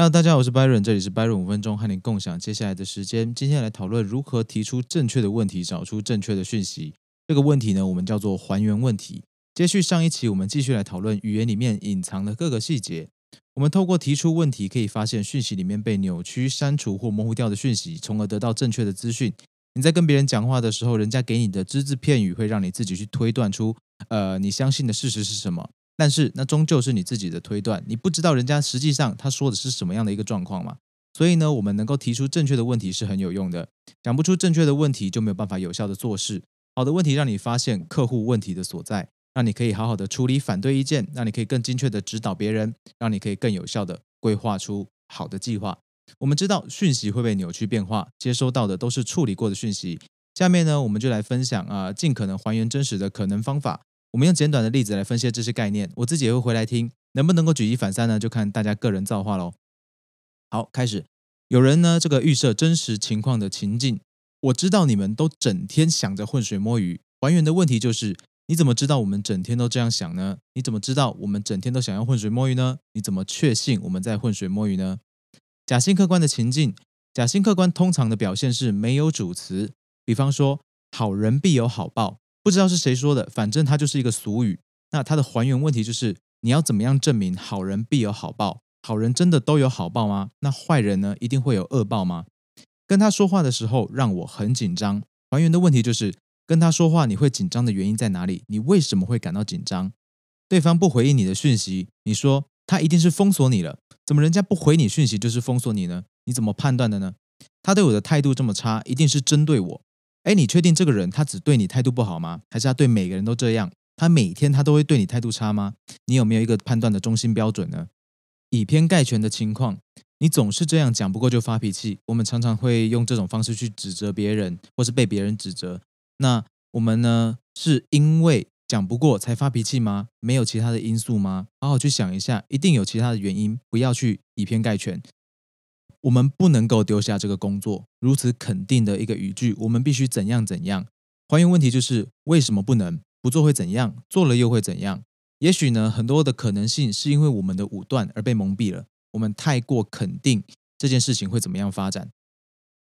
Hello，大家好，我是 Byron，这里是 Byron 五分钟，和你共享接下来的时间。今天来讨论如何提出正确的问题，找出正确的讯息。这个问题呢，我们叫做还原问题。接续上一期，我们继续来讨论语言里面隐藏的各个细节。我们透过提出问题，可以发现讯息里面被扭曲、删除或模糊掉的讯息，从而得到正确的资讯。你在跟别人讲话的时候，人家给你的只字片语，会让你自己去推断出，呃，你相信的事实是什么。但是那终究是你自己的推断，你不知道人家实际上他说的是什么样的一个状况嘛？所以呢，我们能够提出正确的问题是很有用的。讲不出正确的问题，就没有办法有效的做事。好的问题让你发现客户问题的所在，让你可以好好的处理反对意见，让你可以更精确的指导别人，让你可以更有效的规划出好的计划。我们知道讯息会被扭曲变化，接收到的都是处理过的讯息。下面呢，我们就来分享啊，尽可能还原真实的可能方法。我们用简短的例子来分析这些概念，我自己也会回来听，能不能够举一反三呢？就看大家个人造化喽。好，开始。有人呢，这个预设真实情况的情境，我知道你们都整天想着浑水摸鱼。还原的问题就是，你怎么知道我们整天都这样想呢？你怎么知道我们整天都想要浑水摸鱼呢？你怎么确信我们在浑水摸鱼呢？假性客观的情境，假性客观通常的表现是没有主词，比方说，好人必有好报。不知道是谁说的，反正它就是一个俗语。那它的还原问题就是：你要怎么样证明好人必有好报？好人真的都有好报吗？那坏人呢？一定会有恶报吗？跟他说话的时候让我很紧张。还原的问题就是：跟他说话你会紧张的原因在哪里？你为什么会感到紧张？对方不回应你的讯息，你说他一定是封锁你了。怎么人家不回你讯息就是封锁你呢？你怎么判断的呢？他对我的态度这么差，一定是针对我。哎，你确定这个人他只对你态度不好吗？还是他对每个人都这样？他每天他都会对你态度差吗？你有没有一个判断的中心标准呢？以偏概全的情况，你总是这样讲不过就发脾气。我们常常会用这种方式去指责别人，或是被别人指责。那我们呢，是因为讲不过才发脾气吗？没有其他的因素吗？好好去想一下，一定有其他的原因。不要去以偏概全。我们不能够丢下这个工作，如此肯定的一个语句，我们必须怎样怎样？还原问题就是为什么不能不做会怎样？做了又会怎样？也许呢，很多的可能性是因为我们的武断而被蒙蔽了，我们太过肯定这件事情会怎么样发展，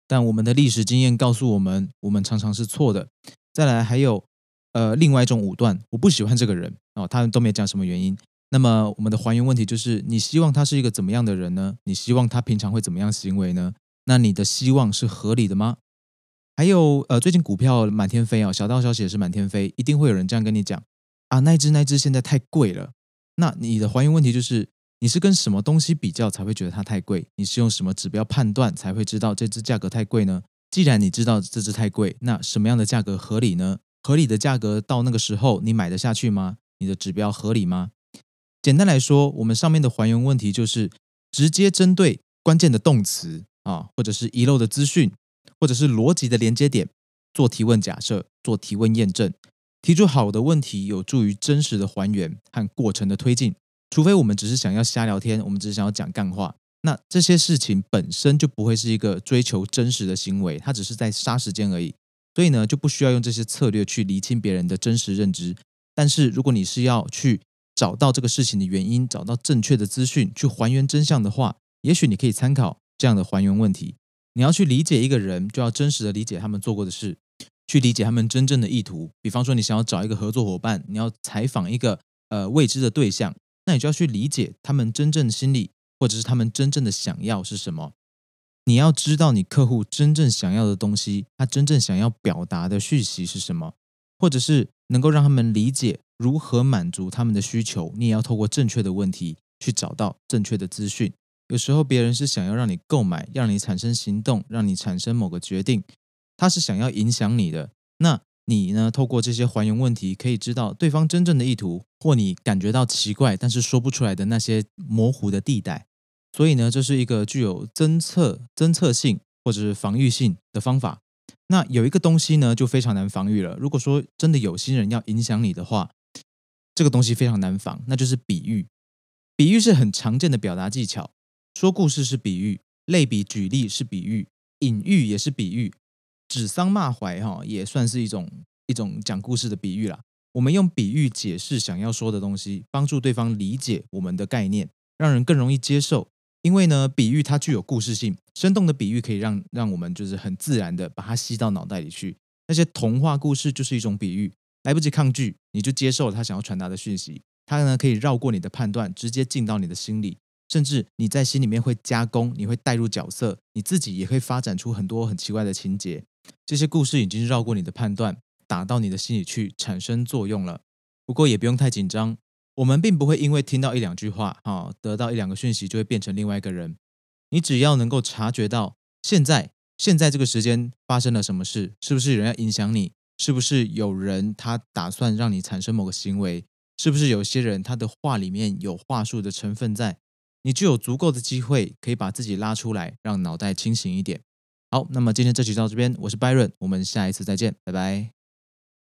但我们的历史经验告诉我们，我们常常是错的。再来还有呃另外一种武断，我不喜欢这个人哦，他们都没讲什么原因。那么我们的还原问题就是：你希望他是一个怎么样的人呢？你希望他平常会怎么样行为呢？那你的希望是合理的吗？还有呃，最近股票满天飞啊，小道消息也是满天飞，一定会有人这样跟你讲啊，那只那只现在太贵了。那你的还原问题就是：你是跟什么东西比较才会觉得它太贵？你是用什么指标判断才会知道这只价格太贵呢？既然你知道这只太贵，那什么样的价格合理呢？合理的价格到那个时候你买得下去吗？你的指标合理吗？简单来说，我们上面的还原问题就是直接针对关键的动词啊，或者是遗漏的资讯，或者是逻辑的连接点做提问假设，做提问验证，提出好的问题，有助于真实的还原和过程的推进。除非我们只是想要瞎聊天，我们只是想要讲干话，那这些事情本身就不会是一个追求真实的行为，它只是在杀时间而已。所以呢，就不需要用这些策略去厘清别人的真实认知。但是如果你是要去找到这个事情的原因，找到正确的资讯，去还原真相的话，也许你可以参考这样的还原问题。你要去理解一个人，就要真实的理解他们做过的事，去理解他们真正的意图。比方说，你想要找一个合作伙伴，你要采访一个呃未知的对象，那你就要去理解他们真正心理，或者是他们真正的想要是什么。你要知道你客户真正想要的东西，他真正想要表达的讯息是什么，或者是能够让他们理解。如何满足他们的需求？你也要透过正确的问题去找到正确的资讯。有时候别人是想要让你购买，让你产生行动，让你产生某个决定，他是想要影响你的。那你呢？透过这些还原问题，可以知道对方真正的意图，或你感觉到奇怪但是说不出来的那些模糊的地带。所以呢，这是一个具有侦测、侦测性或者是防御性的方法。那有一个东西呢，就非常难防御了。如果说真的有心人要影响你的话，这个东西非常难防，那就是比喻。比喻是很常见的表达技巧，说故事是比喻，类比举例是比喻，隐喻也是比喻，指桑骂槐哈也算是一种一种讲故事的比喻啦。我们用比喻解释想要说的东西，帮助对方理解我们的概念，让人更容易接受。因为呢，比喻它具有故事性，生动的比喻可以让让我们就是很自然的把它吸到脑袋里去。那些童话故事就是一种比喻，来不及抗拒，你就接受了他想要传达的讯息。他呢可以绕过你的判断，直接进到你的心里，甚至你在心里面会加工，你会带入角色，你自己也会发展出很多很奇怪的情节。这些故事已经绕过你的判断，打到你的心里去，产生作用了。不过也不用太紧张，我们并不会因为听到一两句话，哈，得到一两个讯息就会变成另外一个人。你只要能够察觉到现在现在这个时间发生了什么事，是不是有人要影响你？是不是有人他打算让你产生某个行为？是不是有些人他的话里面有话术的成分在？你就有足够的机会可以把自己拉出来，让脑袋清醒一点。好，那么今天这集到这边，我是 Byron，我们下一次再见，拜拜。